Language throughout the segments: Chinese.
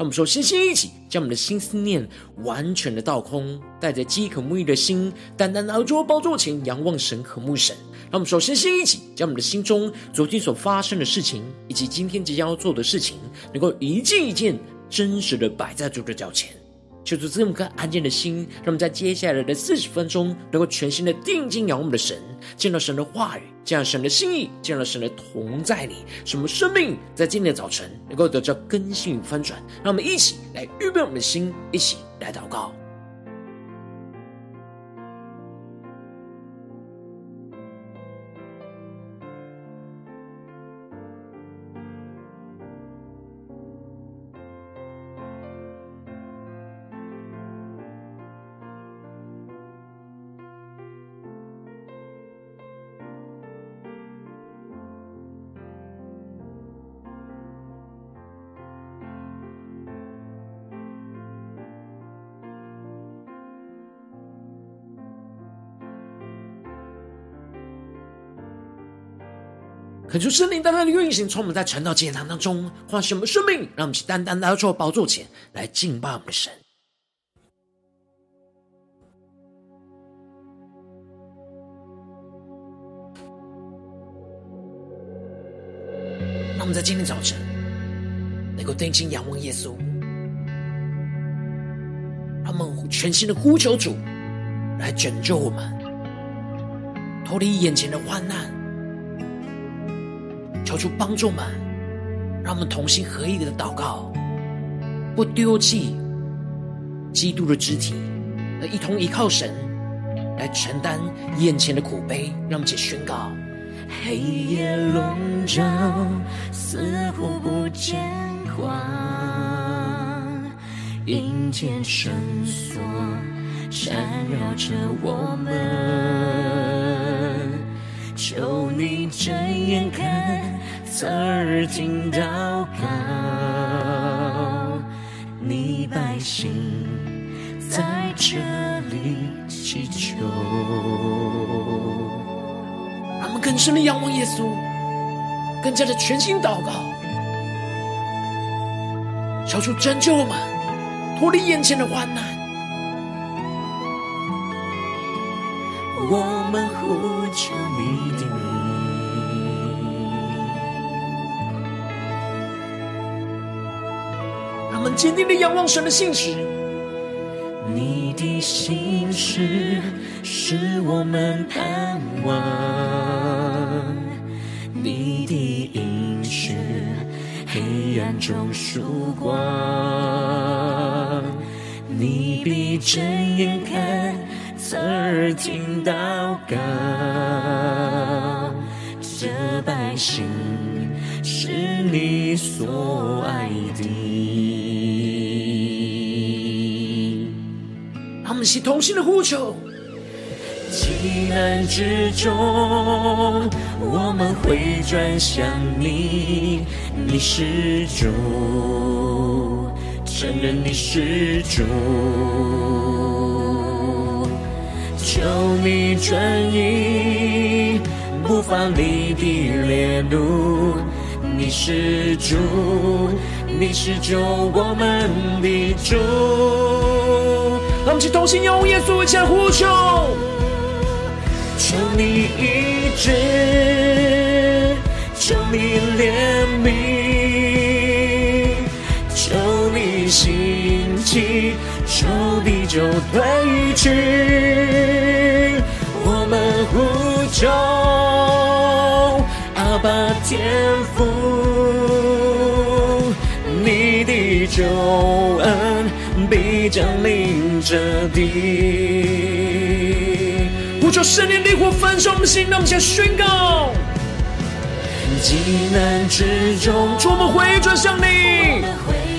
让我们说，先先一起将我们的心思念完全的倒空，带着饥渴沐浴的心，单单来到宝座前仰望神、渴慕神。让我们说，先先一起将我们的心中昨天所发生的事情，以及今天即将要做的事情，能够一件一件真实的摆在主的脚前。求主赐我们颗安静的心，让我们在接下来的四十分钟，能够全心的定睛仰望我们的神，见到神的话语，见到神的心意，见到神的同在里，什么生命在今天的早晨能够得到更新与翻转。让我们一起来预备我们的心，一起来祷告。恳求圣灵单单的运行，从我们在晨祷祭坛当中唤醒我们生命，让我们去单单来到主宝座前来敬拜我们的神。让我们在今天早晨能够定睛仰望耶稣，让我们全心的呼求主来拯救我们，脱离眼前的患难。求主帮助们，让我们同心合意的祷告，不丢弃基督的肢体，而一同依靠神来承担眼前的苦悲。让我们一起宣告：黑夜笼罩，似乎不见光；阴间绳索缠绕着我们，求你睁眼看。侧耳听祷告，你百姓在这里祈求。他们更深的仰望耶稣，更加的全心祷告，求主拯救我们，脱离眼前的患难。我们呼求你的名。我们坚定的仰望神的信实，你的信实是我们盼望，你的应许黑暗中曙光，你必睁眼看，侧耳听祷告，这百姓是你所爱的。他们是同心的呼求，极难之中，我们回转向你，你是主，承认你是主，求你转移不发力的烈怒，你是主，你是救我们的主。让我们一起同心仰望耶稣，一起来呼求，求你医治，求你怜悯，求你兴起，求地久退去。我们呼求阿爸天父，你的救恩。必将临这地，呼求圣灵烈火焚烧我们的心，让我们宣告：急难之中，主我们回转向你，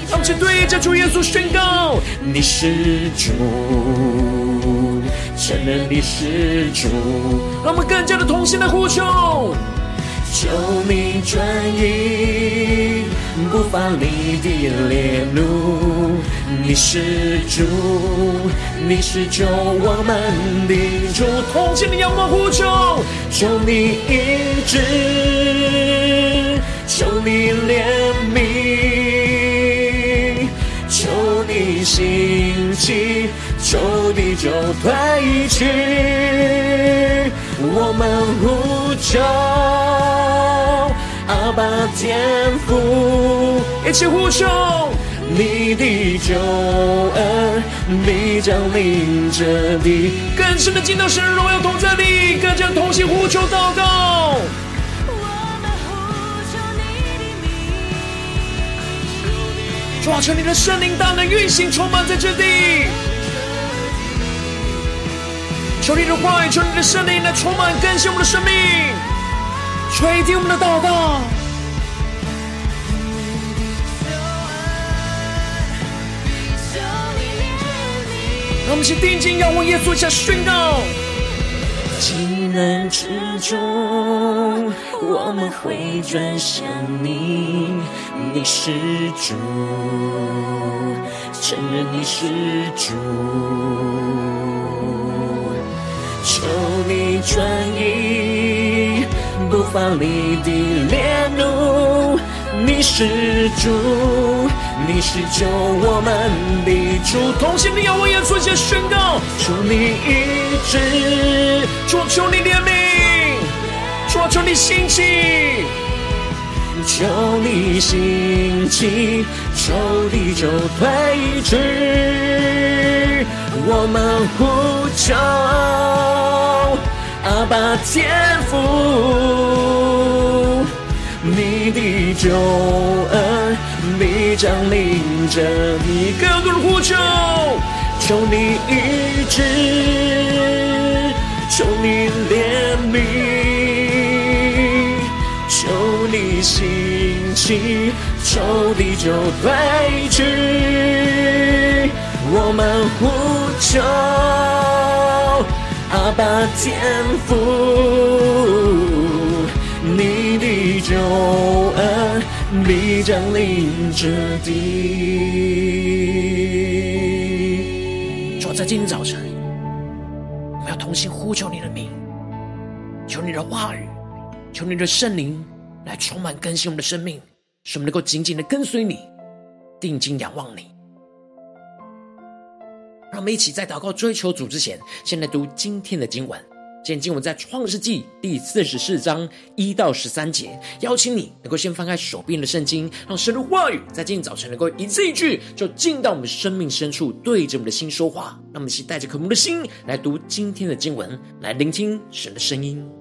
让我们对着主耶稣宣告：你。是主，承认你是主。让我们更加的同心的呼求。求你转移不发你的烈怒，你是主，你是救我们的主。同心的仰望呼求，求你医治，求你怜悯，兴起，仇敌就退去，我们呼求。阿爸天父，一起呼求你的救恩，必将临这地，更深的进到神荣耀同在里，更加同心呼求祷告。抓住你的圣灵大能运行，充满在这地。求你的话语，求你的圣灵来充满更新我们的生命。垂听我们的祷告，让我们一起定睛仰望耶稣，一起宣告：难之中，我们会转向你，你是主，承认你是主，求你转移。不发力的烈怒，你是主，你是救我们的主。同心的仰望耶稣，先宣告：求你医治，主求你怜悯，主求你兴起，求你兴起，求地久退去，我们呼求。阿爸天父，你的救恩必将临这地，更多人呼求，求你医治，求你怜悯，求你兴起，求地久退去，我们呼求。阿爸天父，你的救恩必将临这地。主在今天早晨，我们要同心呼求你的名，求你的话语，求你的圣灵来充满更新我们的生命，使我们能够紧紧的跟随你，定睛仰望你。让我们一起在祷告追求主之前，先来读今天的经文。今天经文在创世纪第四十四章一到十三节。邀请你能够先翻开手边的圣经，让神的话语在今天早晨能够一字一句，就进到我们生命深处，对着我们的心说话。让我们一起带着渴慕的心来读今天的经文，来聆听神的声音。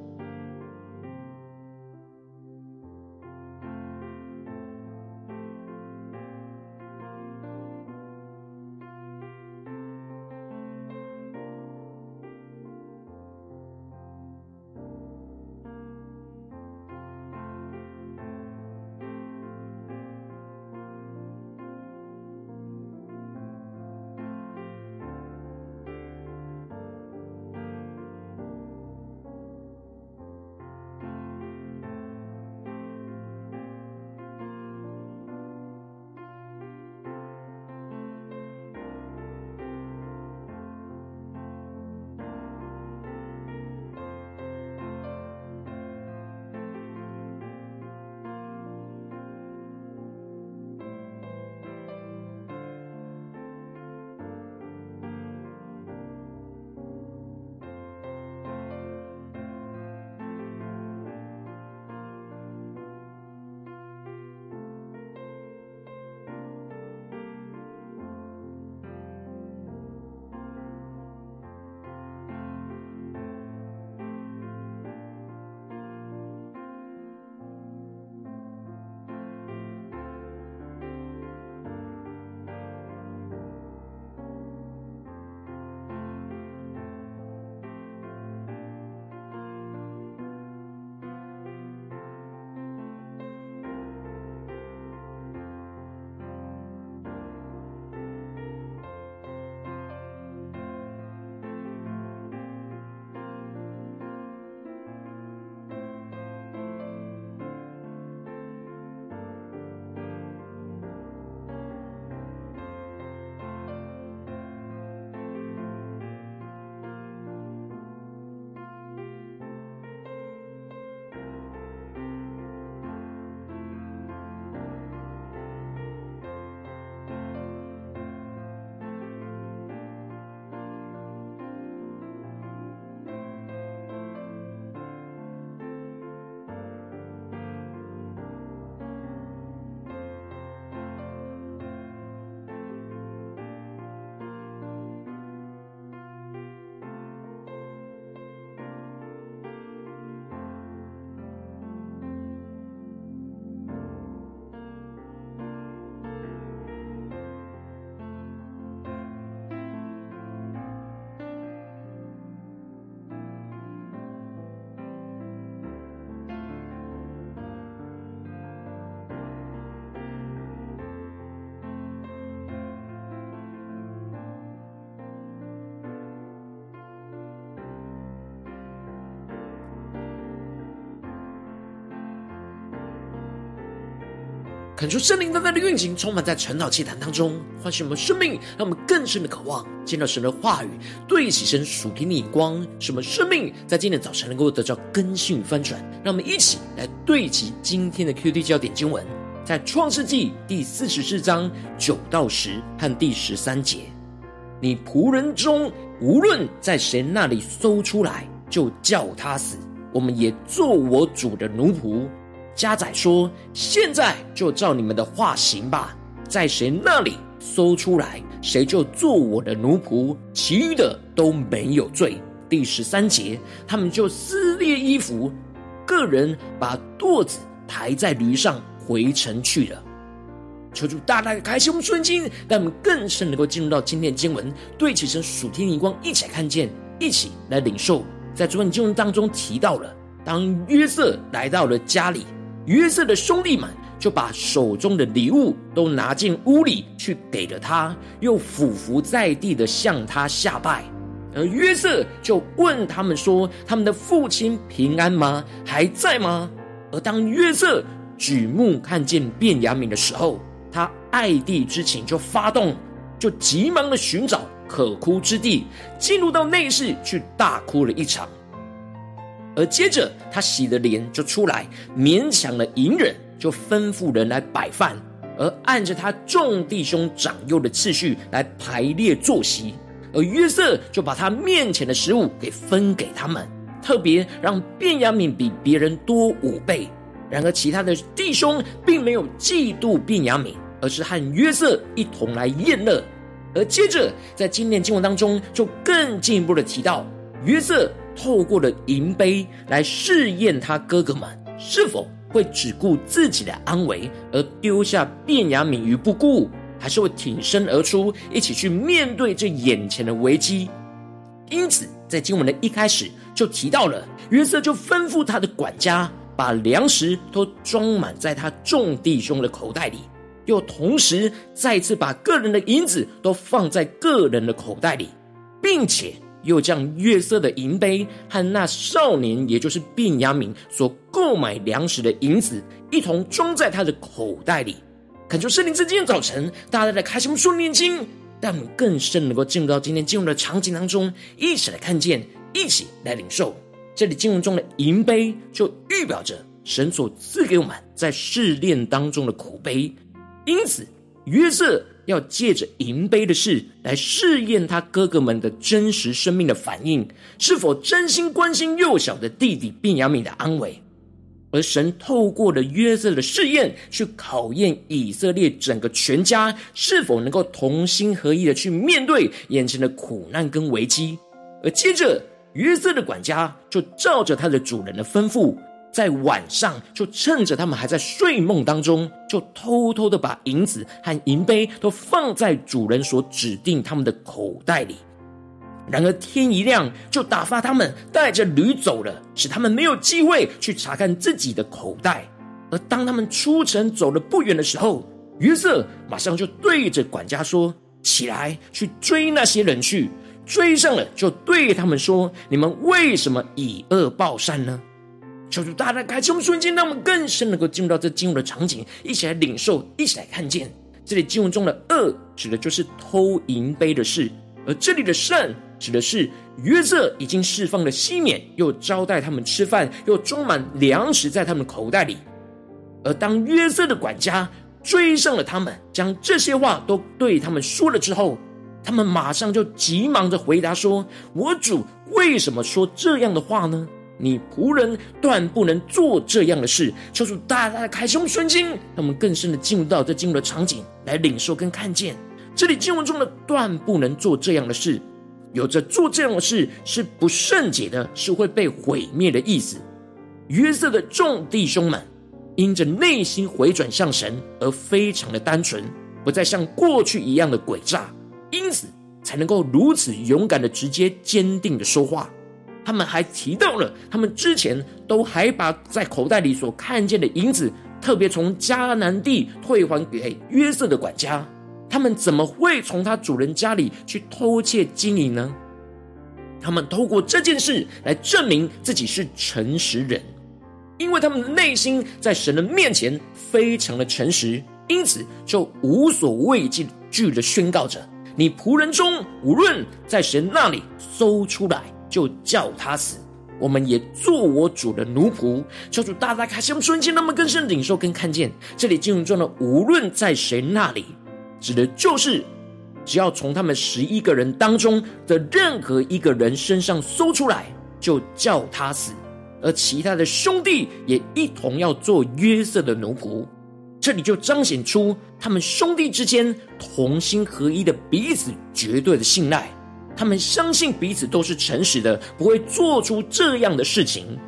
恳求圣灵在那的运行，充满在晨祷祭坛当中，唤醒我们生命，让我们更深的渴望。见到神的话语，对齐神属天的眼光，使我们生命在今天早晨能够得到更新与翻转。让我们一起来对齐今天的 Q D 焦点经文，在创世纪第四十四章九到十和第十三节：你仆人中无论在谁那里搜出来，就叫他死，我们也做我主的奴仆。加宰说：“现在就照你们的话行吧，在谁那里搜出来，谁就做我的奴仆，其余的都没有罪。”第十三节，他们就撕裂衣服，个人把垛子抬在驴上回城去了。求主大大的开启我们瞬间，让我们更深能够进入到今天的经文，对起神属天的光，一起来看见，一起来领受。在昨天经文当中提到了，当约瑟来到了家里。约瑟的兄弟们就把手中的礼物都拿进屋里去给了他，又俯伏在地的向他下拜。而约瑟就问他们说：“他们的父亲平安吗？还在吗？”而当约瑟举目看见便雅悯的时候，他爱弟之情就发动，就急忙的寻找可哭之地，进入到内室去大哭了一场。而接着，他洗了脸就出来，勉强了隐忍，就吩咐人来摆饭，而按着他众弟兄长幼的次序来排列坐席。而约瑟就把他面前的食物给分给他们，特别让便雅悯比别人多五倍。然而，其他的弟兄并没有嫉妒便雅悯，而是和约瑟一同来宴乐。而接着，在今年经文当中，就更进一步的提到约瑟。透过了银杯来试验他哥哥们是否会只顾自己的安危，而丢下便雅悯于不顾，还是会挺身而出，一起去面对这眼前的危机。因此，在经文的一开始就提到了约瑟就吩咐他的管家把粮食都装满在他众弟兄的口袋里，又同时再次把个人的银子都放在个人的口袋里，并且。又将约瑟的银杯和那少年，也就是便雅悯所购买粮食的银子，一同装在他的口袋里。恳求圣灵在今天早晨，大家在开什么书念经，让我们更深能够进入到今天进入的场景当中，一起来看见，一起来领受。这里经文中的银杯，就预表着神所赐给我们在试炼当中的苦杯。因此，约瑟。要借着银杯的事来试验他哥哥们的真实生命的反应，是否真心关心幼小的弟弟便雅悯的安危。而神透过了约瑟的试验，去考验以色列整个全家是否能够同心合意的去面对眼前的苦难跟危机。而接着，约瑟的管家就照着他的主人的吩咐。在晚上，就趁着他们还在睡梦当中，就偷偷的把银子和银杯都放在主人所指定他们的口袋里。然而天一亮，就打发他们带着驴走了，使他们没有机会去查看自己的口袋。而当他们出城走了不远的时候，约瑟马上就对着管家说：“起来，去追那些人去。”追上了，就对他们说：“你们为什么以恶报善呢？”求主大大开启我们瞬间，让我们更深能够进入到这经文的场景，一起来领受，一起来看见。这里经文中的恶，指的就是偷银杯的事；而这里的善，指的是约瑟已经释放了西缅，又招待他们吃饭，又装满粮食在他们口袋里。而当约瑟的管家追上了他们，将这些话都对他们说了之后，他们马上就急忙的回答说：“我主为什么说这样的话呢？”你仆人断不能做这样的事，求主大大的开胸顺经，让我们更深的进入到这进入的场景来领受跟看见。这里经文中的断不能做这样的事，有着做这样的事是不圣洁的，是会被毁灭的意思。约瑟的众弟兄们因着内心回转向神而非常的单纯，不再像过去一样的诡诈，因此才能够如此勇敢的直接坚定的说话。他们还提到了，他们之前都还把在口袋里所看见的银子，特别从迦南地退还给约瑟的管家。他们怎么会从他主人家里去偷窃金银呢？他们透过这件事来证明自己是诚实人。因为他们的内心在神的面前非常的诚实，因此就无所畏惧的宣告着：你仆人中无论在神那里搜出来，就叫他死。我们也做我主的奴仆。求主大大开启我们瞬间，那么更深领受跟看见。这里经文中的“无论在谁那里”，指的就是只要从他们十一个人当中的任何一个人身上搜出来，就叫他死。而其他的兄弟也一同要做约瑟的奴仆。这里就彰显出他们兄弟之间同心合一的彼此绝对的信赖。他们相信彼此都是诚实的，不会做出这样的事情，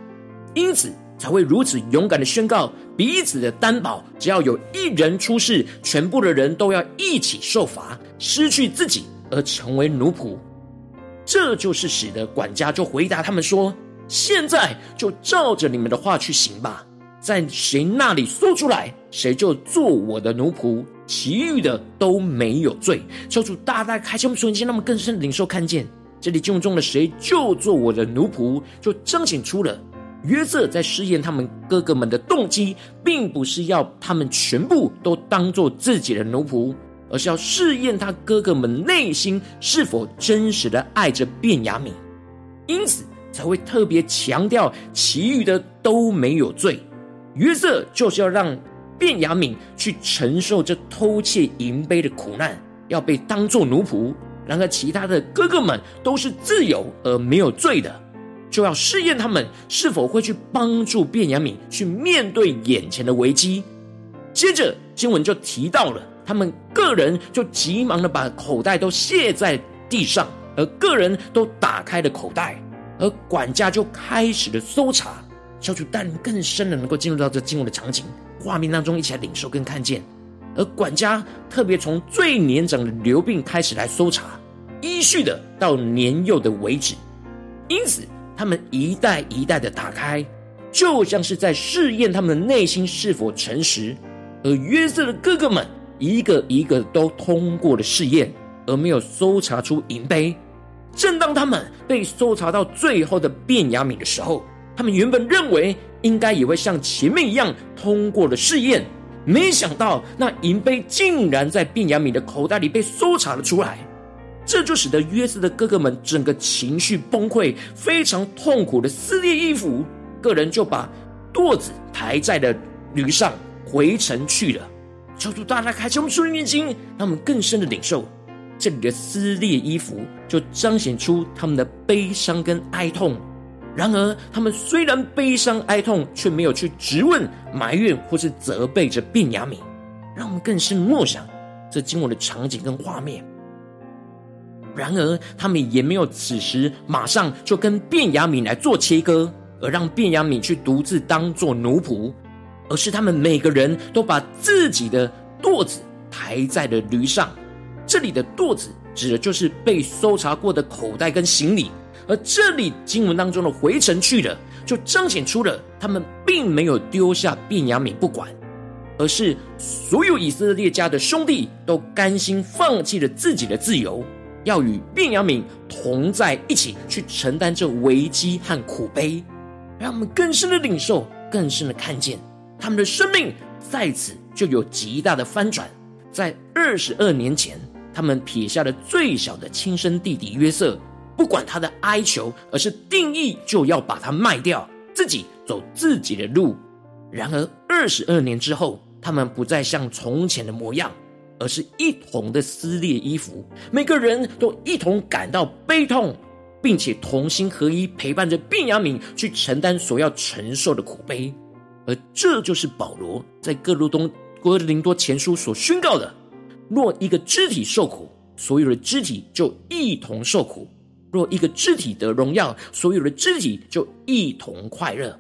因此才会如此勇敢的宣告彼此的担保。只要有一人出事，全部的人都要一起受罚，失去自己而成为奴仆。这就是使得管家就回答他们说：“现在就照着你们的话去行吧，在谁那里说出来，谁就做我的奴仆。”其余的都没有罪，求主大大开启我们瞬间，那么更深的领受看见，这里经文中的谁就做我的奴仆，就彰显出了约瑟在试验他们哥哥们的动机，并不是要他们全部都当做自己的奴仆，而是要试验他哥哥们内心是否真实的爱着便雅悯，因此才会特别强调其余的都没有罪。约瑟就是要让。便雅悯去承受这偷窃银杯的苦难，要被当作奴仆。然而，其他的哥哥们都是自由而没有罪的，就要试验他们是否会去帮助便雅悯去面对眼前的危机。接着，经文就提到了他们个人就急忙的把口袋都卸在地上，而个人都打开了口袋，而管家就开始了搜查。求主带更深的能够进入到这经文的场景画面当中，一起来领受跟看见。而管家特别从最年长的流病开始来搜查，依序的到年幼的为止。因此，他们一代一代的打开，就像是在试验他们的内心是否诚实。而约瑟的哥哥们一个一个都通过了试验，而没有搜查出银杯。正当他们被搜查到最后的便雅悯的时候，他们原本认为应该也会像前面一样通过了试验，没想到那银杯竟然在便雅悯的口袋里被搜查了出来，这就使得约瑟的哥哥们整个情绪崩溃，非常痛苦的撕裂衣服，个人就把垛子抬在了驴上回城去了。求主大大开启我们属灵眼睛，让我们更深的领受这里的撕裂衣服，就彰显出他们的悲伤跟哀痛。然而，他们虽然悲伤哀痛，却没有去质问、埋怨或是责备着便雅悯，让我们更深默想这经文的场景跟画面。然而，他们也没有此时马上就跟便雅悯来做切割，而让便雅悯去独自当做奴仆，而是他们每个人都把自己的垛子抬在了驴上。这里的垛子指的就是被搜查过的口袋跟行李。而这里经文当中的回城去了，就彰显出了他们并没有丢下便雅悯不管，而是所有以色列家的兄弟都甘心放弃了自己的自由，要与便雅悯同在一起去承担这危机和苦悲，让我们更深的领受，更深的看见他们的生命在此就有极大的翻转。在二十二年前，他们撇下了最小的亲生弟弟约瑟。不管他的哀求，而是定义就要把他卖掉，自己走自己的路。然而二十二年之后，他们不再像从前的模样，而是一同的撕裂衣服，每个人都一同感到悲痛，并且同心合一，陪伴着便雅敏去承担所要承受的苦悲。而这就是保罗在各路东哥林多前书所宣告的：若一个肢体受苦，所有的肢体就一同受苦。若一个肢体得荣耀，所有的肢体就一同快乐。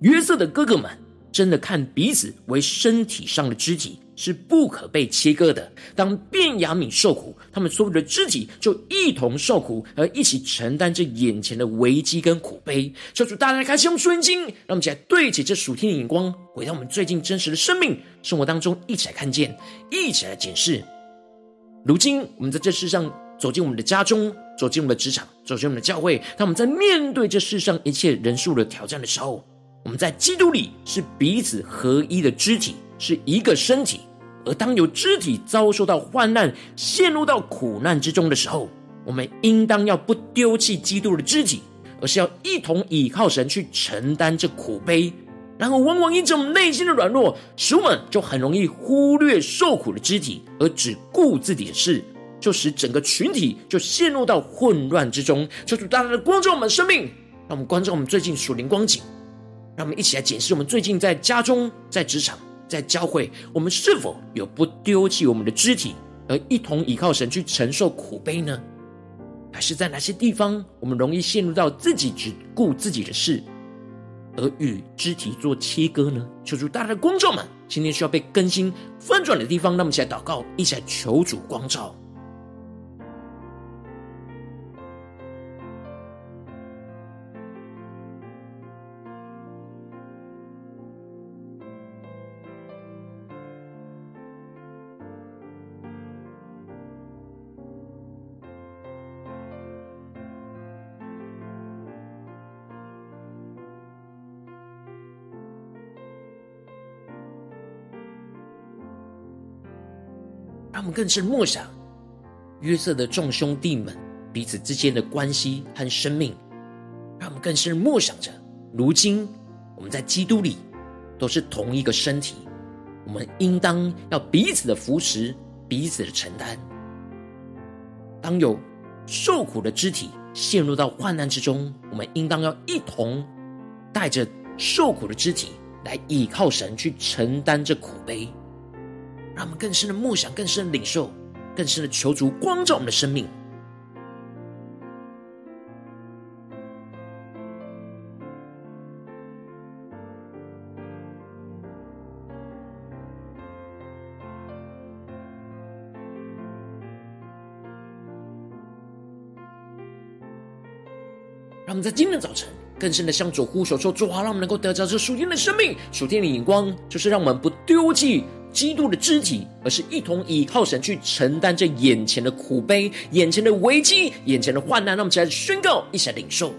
约瑟的哥哥们真的看彼此为身体上的肢体，是不可被切割的。当便雅悯受苦，他们所有的肢体就一同受苦，而一起承担这眼前的危机跟苦悲。求主大家开启我们属灵眼睛，让我们一起来对起这属天的眼光，回到我们最近真实的生命生活当中，一起来看见，一起来检视。如今我们在这世上。走进我们的家中，走进我们的职场，走进我们的教会。当我们在面对这世上一切人数的挑战的时候，我们在基督里是彼此合一的肢体，是一个身体。而当有肢体遭受到患难、陷入到苦难之中的时候，我们应当要不丢弃基督的肢体，而是要一同倚靠神去承担这苦悲。然后，往往因着我们内心的软弱，使我们就很容易忽略受苦的肢体，而只顾自己的事，就使整个群体就陷入到混乱之中。求主大大的光照我们生命，让我们关照我们最近属灵光景。让我们一起来检视我们最近在家中、在职场、在教会，我们是否有不丢弃我们的肢体，而一同倚靠神去承受苦悲呢？还是在哪些地方，我们容易陷入到自己只顾自己的事，而与肢体做切割呢？求主大大的光照们，今天需要被更新翻转的地方，让我们一起来祷告，一起来求主光照。让我们更深默想约瑟的众兄弟们彼此之间的关系和生命，让我们更深默想着，如今我们在基督里都是同一个身体，我们应当要彼此的扶持，彼此的承担。当有受苦的肢体陷入到患难之中，我们应当要一同带着受苦的肢体来倚靠神，去承担这苦悲。让我们更深的梦想，更深的领受，更深的求主光照我们的生命。让我们在今天早晨，更深的向主呼求说：“主啊，让我们能够得着这属天的生命，属天的眼光，就是让我们不丢弃。”基督的肢体，而是一同倚靠神去承担这眼前的苦悲、眼前的危机、眼前的患难。让我们起来宣告，一起来领受。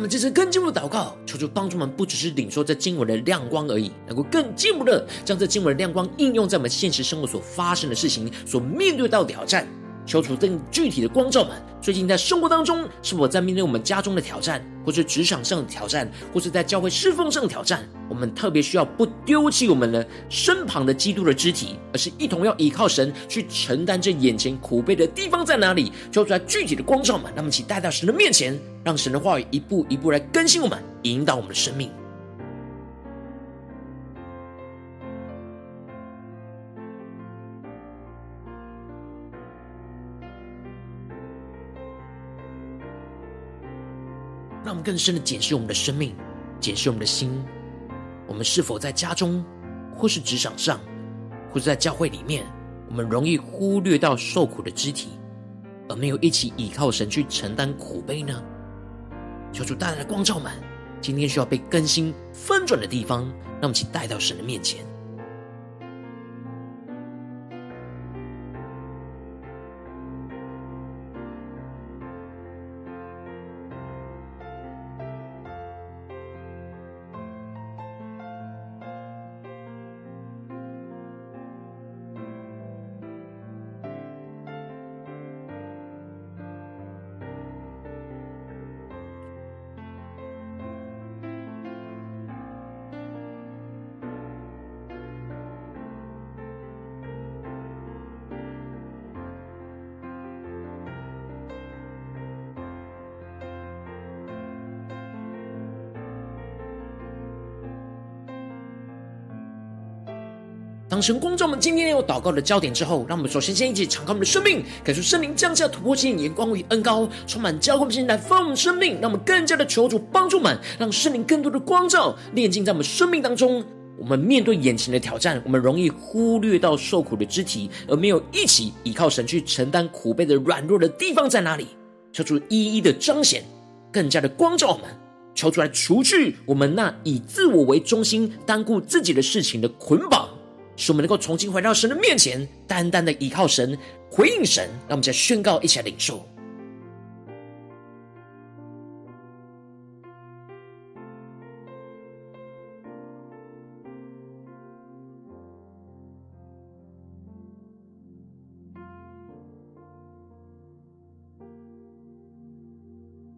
我们这次更进一步祷告，求主帮助我们，不只是领受这经文的亮光而已，能够更进一步的将这经文的亮光应用在我们现实生活所发生的事情，所面对到的挑战。求主更具体的光照们，最近在生活当中，是否在面对我们家中的挑战，或是职场上的挑战，或是在教会侍奉上的挑战？我们特别需要不丢弃我们的身旁的基督的肢体，而是一同要依靠神去承担这眼前苦悲的地方在哪里？求主来具体的光照们，让我们一起带到神的面前，让神的话语一步一步来更新我们，引导我们的生命。让我们更深的检视我们的生命，检视我们的心，我们是否在家中，或是职场上，或是在教会里面，我们容易忽略到受苦的肢体，而没有一起倚靠神去承担苦悲呢？求主大大的光照们，今天需要被更新翻转的地方，让我们一起带到神的面前。当神光照我们今天有祷告的焦点之后，让我们首先先一起敞开我们的生命，感受圣灵降下突破性眼光与恩膏，充满交灌性来丰盛生命，让我们更加的求主帮助们，让圣灵更多的光照炼净在我们生命当中。我们面对眼前的挑战，我们容易忽略到受苦的肢体，而没有一起依靠神去承担苦悲的软弱的地方在哪里？求主一一的彰显，更加的光照我们，求主来除去我们那以自我为中心、单顾自己的事情的捆绑。使我们能够重新回到神的面前，单单的依靠神，回应神。让我们再宣告，一起来领受。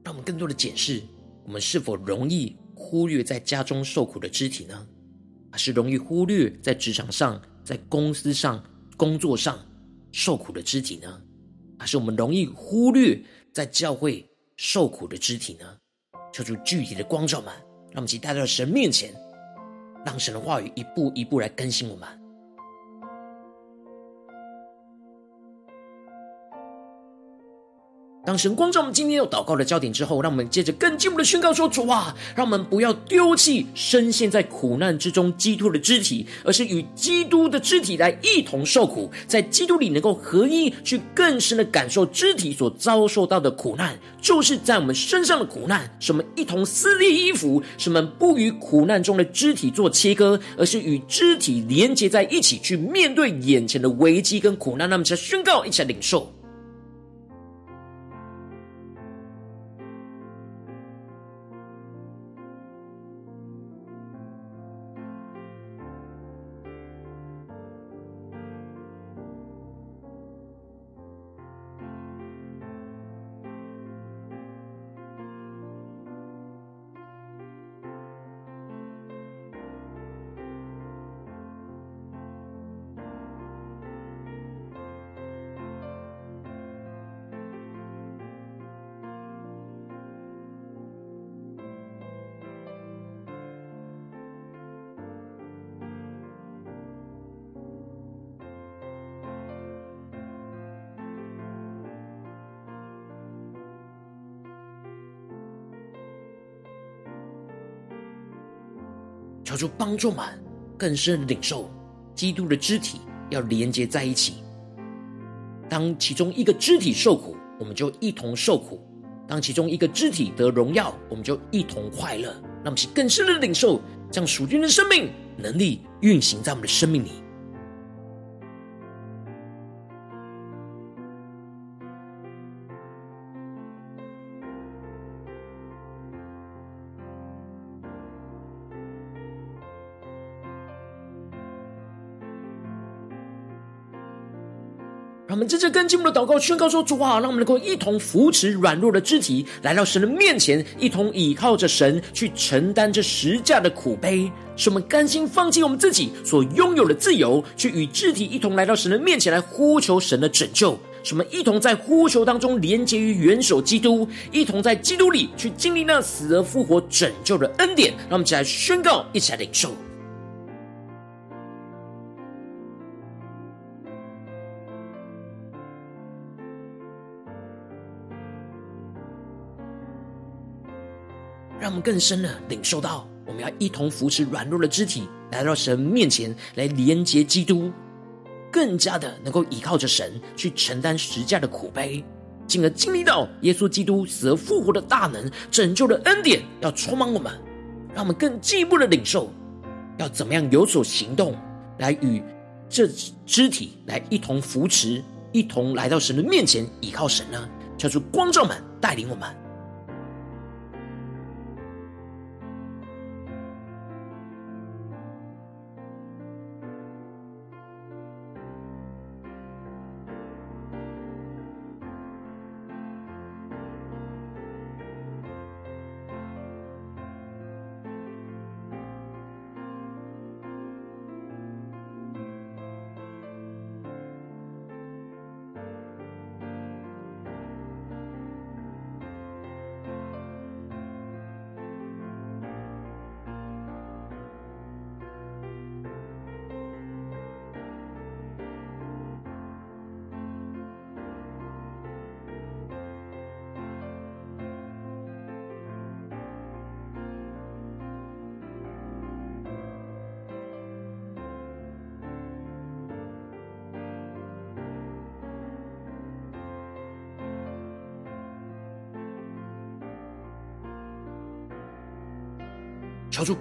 让我们更多的检视，我们是否容易忽略在家中受苦的肢体呢？还是容易忽略在职场上、在公司上、工作上受苦的肢体呢？还是我们容易忽略在教会受苦的肢体呢？求出具体的光照们，让我们一起带到神面前，让神的话语一步一步来更新我们。当神光照我们今天有祷告的焦点之后，让我们接着更进一步的宣告说：“主啊，让我们不要丢弃深陷在苦难之中基督的肢体，而是与基督的肢体来一同受苦，在基督里能够合一，去更深的感受肢体所遭受到的苦难，就是在我们身上的苦难。什么一同撕裂衣服，什么不与苦难中的肢体做切割，而是与肢体连接在一起，去面对眼前的危机跟苦难。那么，才宣告，一起来领受。”求主帮助们更深领受基督的肢体要连接在一起。当其中一个肢体受苦，我们就一同受苦；当其中一个肢体得荣耀，我们就一同快乐。让我们更深的领受，将属天的生命能力运行在我们的生命里。们真正跟进我们的祷告，宣告说：“主啊，让我们能够一同扶持软弱的肢体，来到神的面前，一同倚靠着神去承担这十架的苦悲，使我们甘心放弃我们自己所拥有的自由，去与肢体一同来到神的面前来呼求神的拯救。使我们一同在呼求当中连接于元首基督，一同在基督里去经历那死而复活拯救的恩典。让我们一起来宣告，一起来领受。”让我们更深的领受到，我们要一同扶持软弱的肢体，来到神面前来连接基督，更加的能够依靠着神去承担十架的苦悲，进而经历到耶稣基督死而复活的大能、拯救的恩典，要充满我们，让我们更进一步的领受，要怎么样有所行动，来与这肢体来一同扶持，一同来到神的面前依靠神呢？求主光照们带领我们。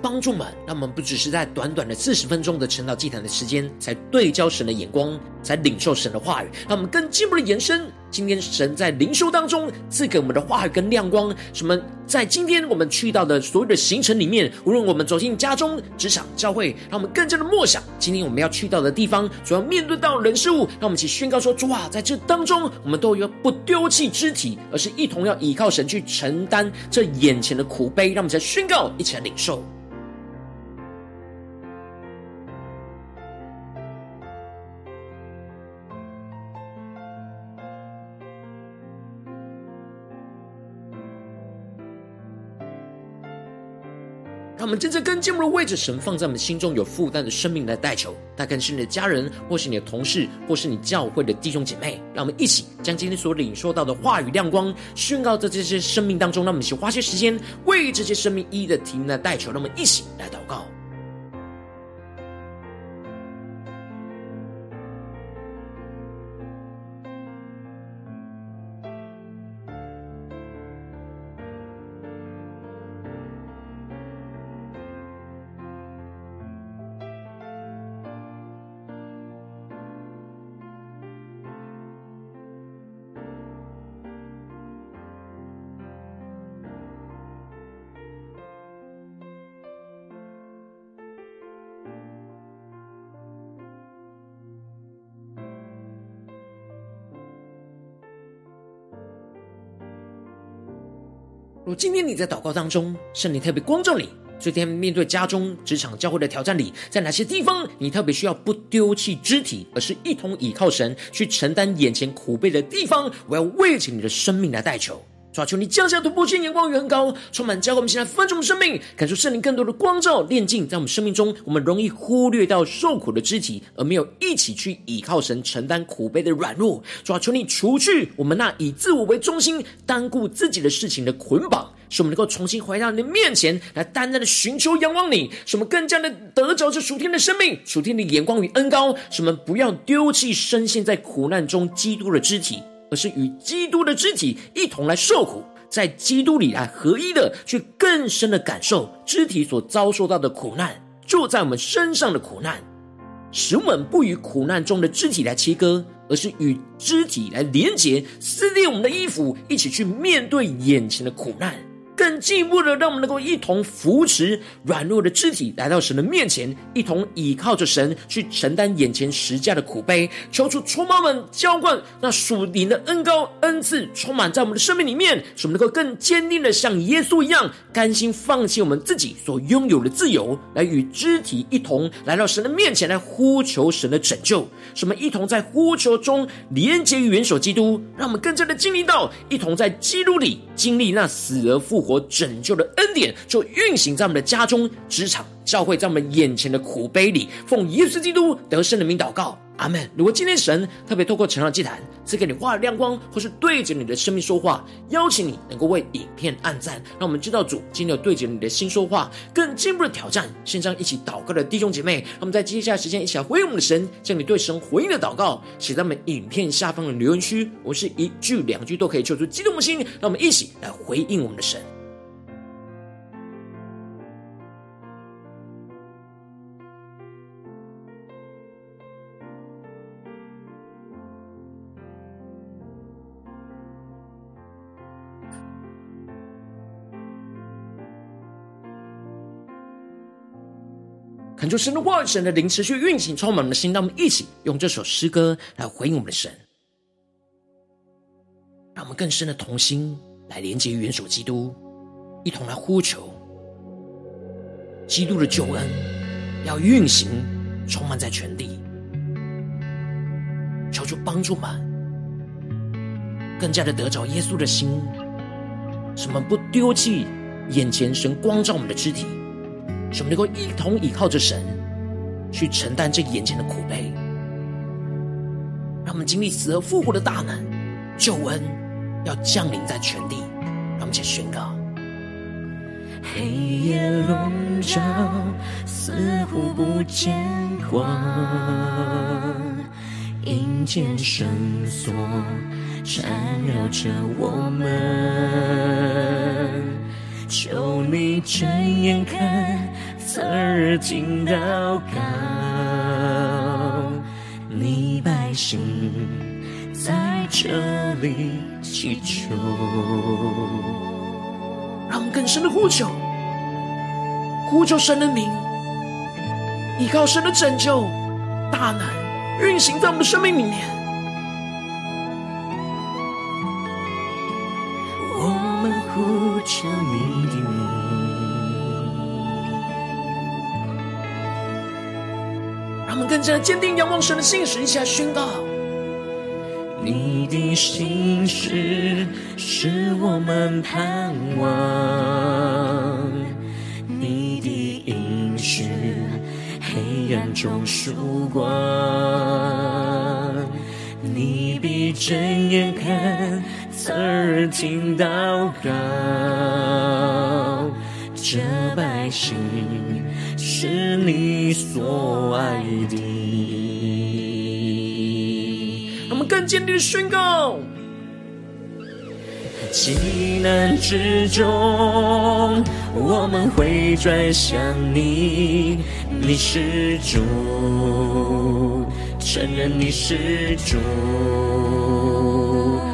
帮助们，让我们不只是在短短的四十分钟的晨祷祭坛的时间，才对焦神的眼光，才领受神的话语，让我们更进一步的延伸。今天神在灵修当中赐给我们的话语跟亮光，什么在今天我们去到的所有的行程里面，无论我们走进家中、职场、教会，让我们更加的默想今天我们要去到的地方，主要面对到人事物，让我们一起宣告说：主啊，在这当中，我们都有不丢弃肢体，而是一同要依靠神去承担这眼前的苦悲，让我们再宣告，一起来领受。我们真正跟进一步的位置，神放在我们心中有负担的生命来代求，那更是你的家人，或是你的同事，或是你教会的弟兄姐妹。让我们一起将今天所领受到的话语亮光宣告在这些生命当中。让我们一起花些时间为这些生命一一的提名来代求。让我们一起来祷告。今天你在祷告当中，圣灵特别光照你，今天面对家中、职场、教会的挑战里，在哪些地方你特别需要不丢弃肢体，而是一同倚靠神去承担眼前苦悲的地方，我要为着你的生命来代求。主啊，求你降下突破性眼光与恩膏，充满教会我们现在分盛我们生命，感受圣灵更多的光照炼净，在我们生命中，我们容易忽略到受苦的肢体，而没有一起去倚靠神承担苦悲的软弱。主啊，求你除去我们那以自我为中心、单顾自己的事情的捆绑，使我们能够重新回到你的面前来，单单的寻求仰望你，使我们更加的得着这属天的生命、属天的眼光与恩膏，使我们不要丢弃深陷在苦难中基督的肢体。而是与基督的肢体一同来受苦，在基督里来合一的，去更深的感受肢体所遭受到的苦难，就在我们身上的苦难，使我们不与苦难中的肢体来切割，而是与肢体来连结，撕裂我们的衣服，一起去面对眼前的苦难。更进一步的，让我们能够一同扶持软弱的肢体来到神的面前，一同倚靠着神去承担眼前十架的苦悲。求主充满们浇灌那属灵的恩膏恩赐，充满在我们的生命里面，使我们能够更坚定的像耶稣一样，甘心放弃我们自己所拥有的自由，来与肢体一同来到神的面前，来呼求神的拯救。使我们一同在呼求中连接于元首基督，让我们更加的经历到一同在基督里经历那死而复活我拯救的恩典，就运行在我们的家中、职场、教会，在我们眼前的苦悲里，奉耶稣基督得胜的名祷告。阿门。如果今天神特别透过晨祷祭坛赐给你话语亮光，或是对着你的生命说话，邀请你能够为影片按赞，让我们知道主今天有对着你的心说话，更进一步的挑战。线上一起祷告的弟兄姐妹，让我们在接下来时间一起来回应我们的神，将你对神回应的祷告写在我们影片下方的留言区。我是一句两句都可以求出激动的心，让我们一起来回应我们的神。求神的话、神的灵持续运行，充满我们的心。让我们一起用这首诗歌来回应我们的神，让我们更深的同心来连接元首基督，一同来呼求基督的救恩要运行，充满在全地。求主帮助们，更加的得着耶稣的心，使我们不丢弃眼前神光照我们的肢体。使我们能够一同倚靠着神，去承担这眼前的苦悲，让我们经历死而复活的大能，救恩要降临在全地。让我们一起宣告：黑夜笼罩，似乎不见光，阴间绳索缠绕着我们，求你睁眼看。侧耳听祷告，你百姓在这里祈求。让我们更深的呼求，呼求神的名，依靠神的拯救，大能运行在我们的生命里面。我们呼求你的名，让我们更加坚定仰望神的信实，一起来宣告。你的信实是我们盼望，你的应许黑暗中曙光，你闭着眼看，侧耳听祷告，这百姓是你所爱的。我们更坚定的宣告，急难之中，我们会转向你，你是主，承认你是主，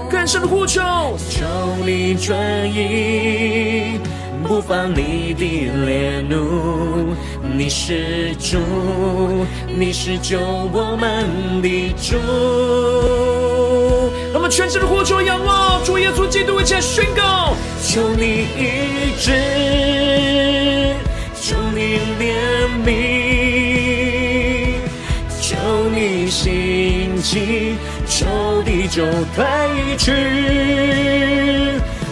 更深的呼求，求你转意，不发你的烈怒，你是主，你是救我们的主。让我们全身的呼求仰望主耶稣基督，一切宣告：求你医治，求你怜悯，求你兴起，求地久退去。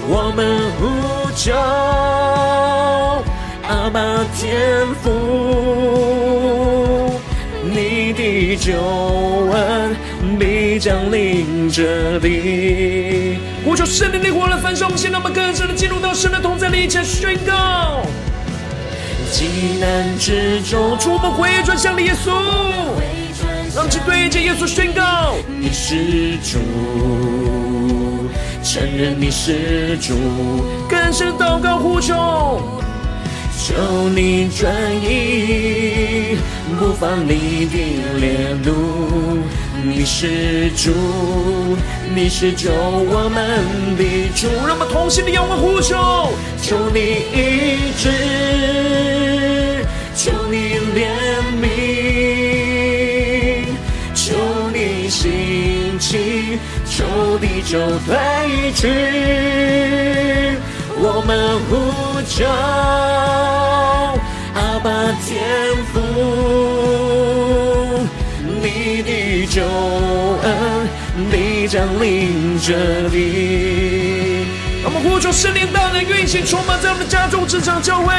我们呼求阿爸天父，你的救恩。必降临这里，呼求圣灵的火来焚烧，现在我们更深的进入到神的同在里，一起宣告。极难之中，主，我们回转向你，耶稣，让其对着耶稣宣告：你是主，承认你是主，更深祷告呼求。求你转意，不放你的烈怒。你是主，你是救我们的主。让我们同心的仰望呼求，求你医治，求你怜起，求地久退去。我们呼求阿爸天父，你的救恩必降临这里。我们呼求圣灵大能运行，充满在我们家中、职场、教会，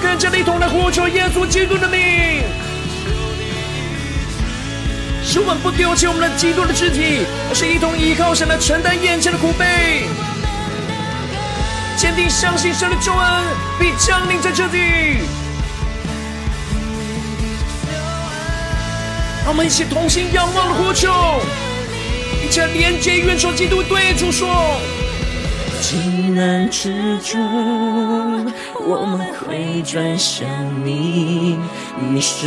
更加的一同来呼求耶稣基督的名，使我们不丢弃我们的基督的肢体，而是一同依靠神来承担眼前的苦悲。坚定相信神的救恩必降临在这里，让我们一起同心仰望的呼求，一起来连接元首基督，对主说：情难之中，我们会转向你，你是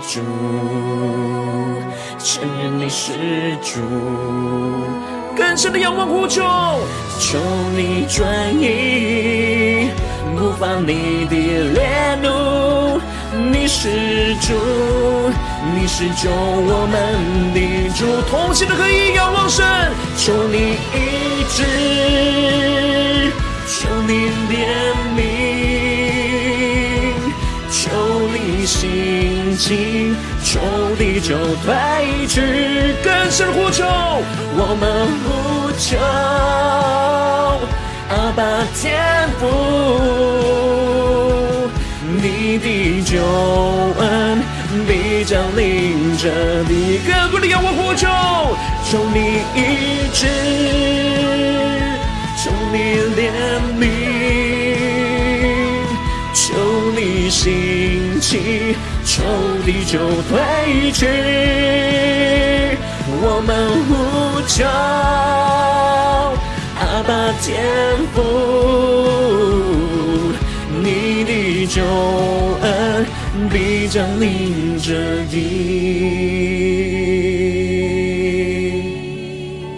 主，承认你是主。更深的仰望呼求，求你转移，不发你的烈怒。你是主，你是救我们的主。同心的合一仰望神，求你医治，求你怜悯，求你兴起。求地久退去，更深呼求，我们呼求阿爸天父，你的救恩必降临这里。更多的仰望呼求，求你医治，求你怜悯，求你兴起。求地久退去，我们呼求阿爸天父，你的救恩必将临这地。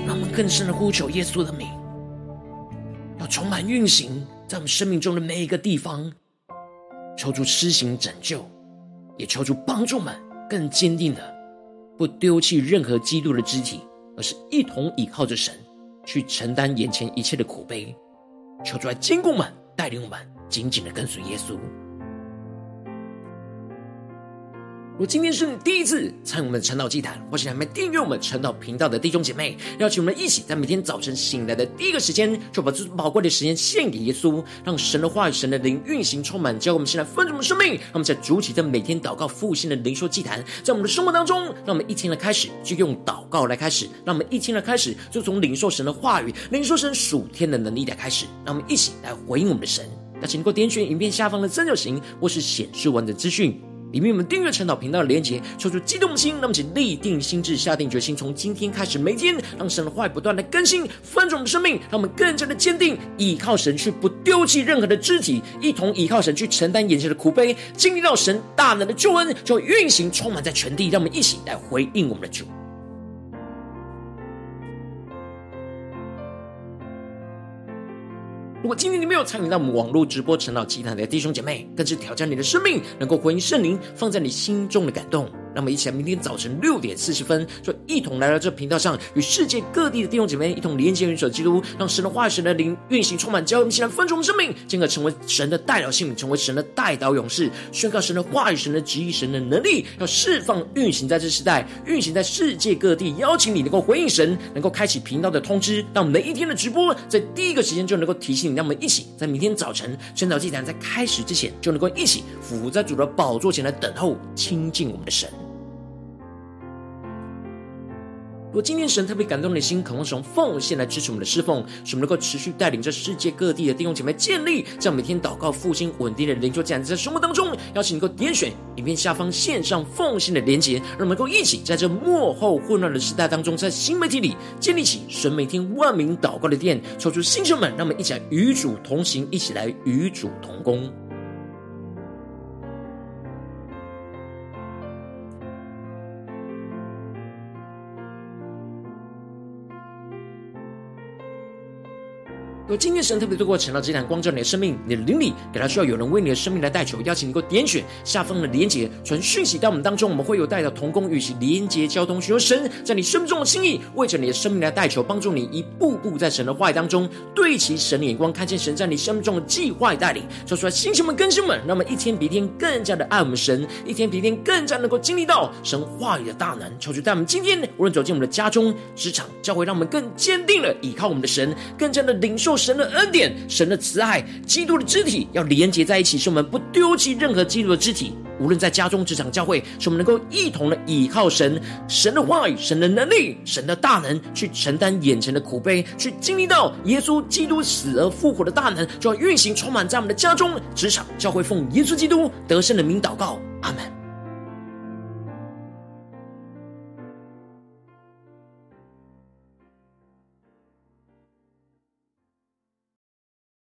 让我们更深的呼求耶稣的名，要充满运行在我们生命中的每一个地方，求主施行拯救，也求主帮助们更坚定的不丢弃任何基督的肢体，而是一同倚靠着神去承担眼前一切的苦悲。求主来坚固们，带领我们紧紧的跟随耶稣。如果今天是你第一次参与我们的晨祷祭坛，或是还没订阅我们晨祷频道的弟兄姐妹，邀请我们一起在每天早晨醒来的第一个时间，就把这宝贵的时间献给耶稣，让神的话语、神的灵运行充满，教我们现在分盛的生命。让我们在主起的每天祷告复兴的灵修祭坛，在我们的生活当中，让我们一天的开始就用祷告来开始，让我们一天的开始就从领受神的话语、领受神属天的能力来开始，让我们一起来回应我们的神。请能够点选影片下方的三角形，或是显示完整资讯。里面我们订阅陈祷频道的连结，抽出激动的心，那么请立定心智，下定决心，从今天开始，每天让神的话不断的更新翻转我们的生命，让我们更加的坚定，依靠神去不丢弃任何的肢体，一同依靠神去承担眼前的苦悲，经历到神大能的救恩，就会运行充满在全地。让我们一起来回应我们的主。如果今天你没有参与到我们网络直播晨祷祭坛的弟兄姐妹，更是挑战你的生命，能够回应圣灵放在你心中的感动。那么一起来，明天早晨六点四十分，就一同来到这频道上，与世界各地的弟兄姐妹一同连接、元首基督，让神的话语、神的灵运行充满，教我们起来分盛我们生命，进而成为神的代表性命，成为神的代祷勇士，宣告神的话语、神的旨意、神的能力，要释放、运行在这时代，运行在世界各地。邀请你能够回应神，能够开启频道的通知，让我们每一天的直播在第一个时间就能够提醒你。让我们一起在明天早晨晨祷祭坛在开始之前，就能够一起俯伏在主的宝座前来等候亲近我们的神。如果今天神特别感动你的心，渴望使用奉献来支持我们的侍奉，使我们能够持续带领着世界各地的弟兄姐妹建立这样每天祷告复兴稳定的灵修祭坛，在生活当中，邀请你能够点选影片下方线上奉献的连结，让我们能够一起在这幕后混乱的时代当中，在新媒体里建立起神每天万名祷告的殿，抽出新生们，让我们一起来与主同行，一起来与主同工。有今天神特别透过晨祷祭坛光照你的生命，你的灵里给他需要有人为你的生命来代求，邀请你能够点选下方的连结，传讯息到我们当中，我们会有带到同工与其连结交通，寻求神在你生命中的心意，为着你的生命来代求，帮助你一步步在神的话语当中对齐神的眼光，看见神在你生命中的计划带领，说出来，星星们、更新们，让我们一天比一天更加的爱我们神，一天比一天更加能够经历到神话语的大能。求主带我们今天无论走进我们的家中、职场、教会，让我们更坚定了依靠我们的神，更加的领受。神的恩典，神的慈爱，基督的肢体要连结在一起，使我们不丢弃任何基督的肢体。无论在家中、职场、教会，使我们能够一同的倚靠神，神的话语、神的能力、神的大能，去承担眼前的苦悲，去经历到耶稣基督死而复活的大能，就要运行充满在我们的家中、职场、教会，奉耶稣基督得胜的名祷告。阿门